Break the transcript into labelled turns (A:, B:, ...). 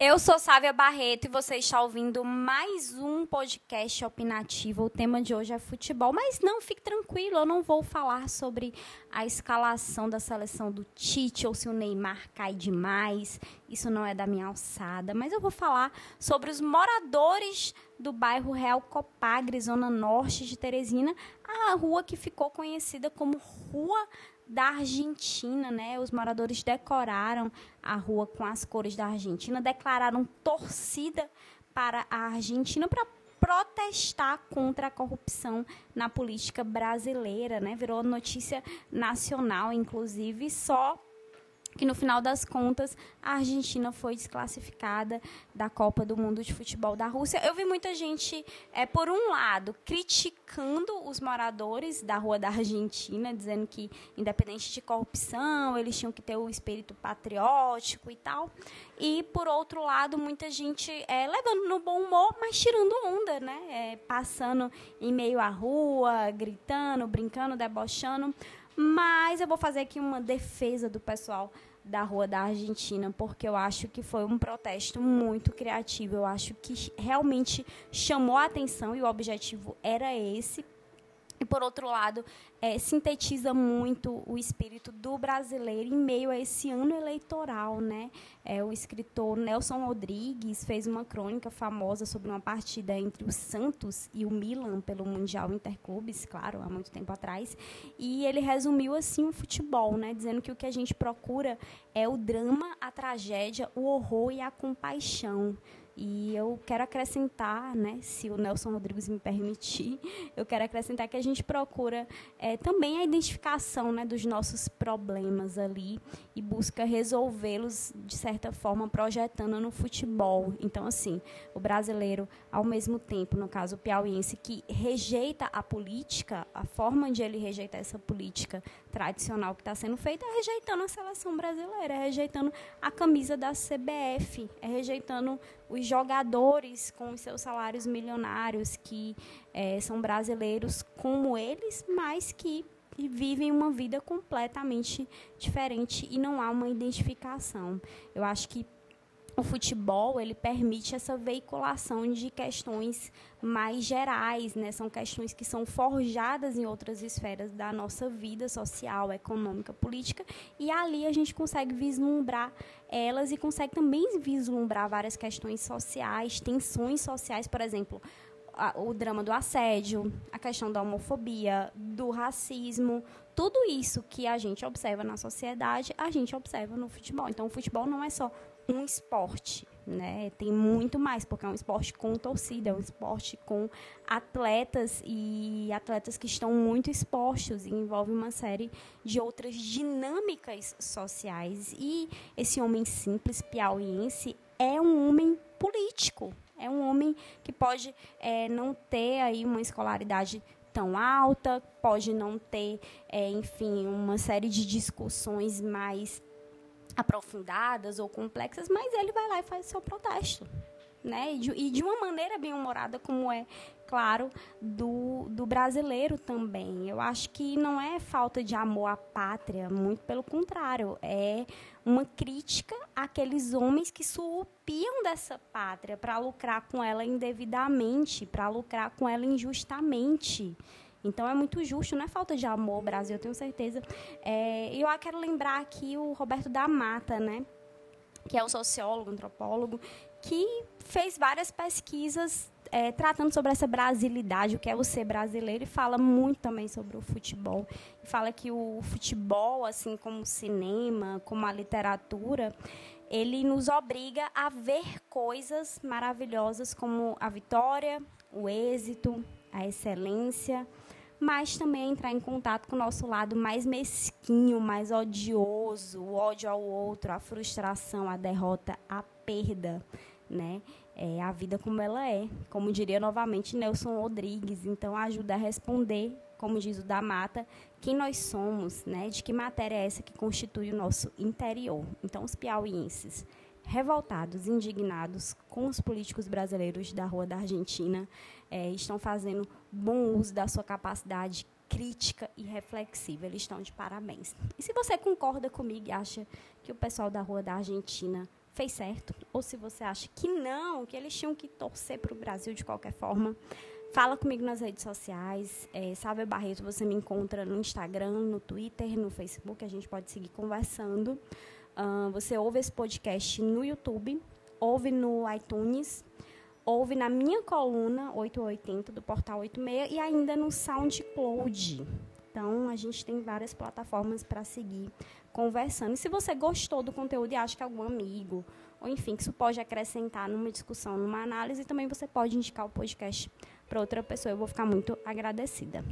A: Eu sou Sávia Barreto e você está ouvindo mais um podcast opinativo. O tema de hoje é futebol, mas não, fique tranquilo, eu não vou falar sobre a escalação da seleção do Tite ou se o Neymar cai demais. Isso não é da minha alçada, mas eu vou falar sobre os moradores do bairro Real Copagre, zona norte de Teresina, a rua que ficou conhecida como Rua da Argentina, né? Os moradores decoraram a rua com as cores da Argentina, declararam torcida para a Argentina para protestar contra a corrupção na política brasileira, né? Virou notícia nacional, inclusive, só que no final das contas a Argentina foi desclassificada da Copa do Mundo de Futebol da Rússia. Eu vi muita gente, é, por um lado, criticando os moradores da Rua da Argentina, dizendo que, independente de corrupção, eles tinham que ter o espírito patriótico e tal. E, por outro lado, muita gente é, levando no bom humor, mas tirando onda, né? É, passando em meio à rua, gritando, brincando, debochando. Mas eu vou fazer aqui uma defesa do pessoal da Rua da Argentina, porque eu acho que foi um protesto muito criativo. Eu acho que realmente chamou a atenção e o objetivo era esse. E, por outro lado, é, sintetiza muito o espírito do brasileiro em meio a esse ano eleitoral. Né? É, o escritor Nelson Rodrigues fez uma crônica famosa sobre uma partida entre o Santos e o Milan pelo Mundial Interclubes, claro, há muito tempo atrás. E ele resumiu assim o futebol, né? dizendo que o que a gente procura é o drama, a tragédia, o horror e a compaixão. E eu quero acrescentar, né, se o Nelson Rodrigues me permitir, eu quero acrescentar que a gente procura é, também a identificação né, dos nossos problemas ali e busca resolvê-los, de certa forma, projetando no futebol. Então, assim, o brasileiro, ao mesmo tempo, no caso o piauiense, que rejeita a política, a forma de ele rejeitar essa política tradicional que está sendo feita é rejeitando a seleção brasileira, é rejeitando a camisa da CBF, é rejeitando os jogadores com seus salários milionários que é, são brasileiros como eles, mas que vivem uma vida completamente diferente e não há uma identificação. Eu acho que o futebol ele permite essa veiculação de questões mais gerais, né? São questões que são forjadas em outras esferas da nossa vida social, econômica, política, e ali a gente consegue vislumbrar elas e consegue também vislumbrar várias questões sociais, tensões sociais, por exemplo, o drama do assédio, a questão da homofobia, do racismo, tudo isso que a gente observa na sociedade, a gente observa no futebol. Então, o futebol não é só um esporte, né? Tem muito mais, porque é um esporte com torcida, é um esporte com atletas e atletas que estão muito expostos e envolve uma série de outras dinâmicas sociais. E esse homem simples, piauiense, é um homem político, é um homem que pode é, não ter aí uma escolaridade tão alta, pode não ter, é, enfim, uma série de discussões mais aprofundadas ou complexas, mas ele vai lá e faz seu protesto. Né? E, de, e de uma maneira bem humorada, como é, claro, do, do brasileiro também. Eu acho que não é falta de amor à pátria, muito pelo contrário, é uma crítica àqueles homens que surpiam dessa pátria para lucrar com ela indevidamente, para lucrar com ela injustamente. Então é muito justo, não é falta de amor, Brasil, eu tenho certeza. É, eu quero lembrar aqui o Roberto da Mata, né? Que é um sociólogo, antropólogo, que fez várias pesquisas é, tratando sobre essa brasilidade, o que é o ser brasileiro, e fala muito também sobre o futebol. Fala que o futebol, assim como o cinema, como a literatura, ele nos obriga a ver coisas maravilhosas como a vitória, o êxito, a excelência, mas também entrar em contato com o nosso lado mais mesquinho, mais odioso, o ódio ao outro, a frustração, a derrota, a perda, né? É a vida como ela é, como diria novamente Nelson Rodrigues. Então ajuda a responder, como diz o da Mata, quem nós somos, né? De que matéria é essa que constitui o nosso interior. Então os piauienses revoltados, indignados com os políticos brasileiros da Rua da Argentina, é, estão fazendo bom uso da sua capacidade crítica e reflexiva. Eles estão de parabéns. E se você concorda comigo e acha que o pessoal da Rua da Argentina fez certo, ou se você acha que não, que eles tinham que torcer para o Brasil de qualquer forma. Fala comigo nas redes sociais. É, Barreto, você me encontra no Instagram, no Twitter, no Facebook. A gente pode seguir conversando. Uh, você ouve esse podcast no YouTube, ouve no iTunes, ouve na minha coluna 880 do Portal 86 e ainda no SoundCloud. Então, a gente tem várias plataformas para seguir conversando. E se você gostou do conteúdo e acha que algum amigo, ou enfim, que isso pode acrescentar numa discussão, numa análise, também você pode indicar o podcast para outra pessoa. Eu vou ficar muito agradecida.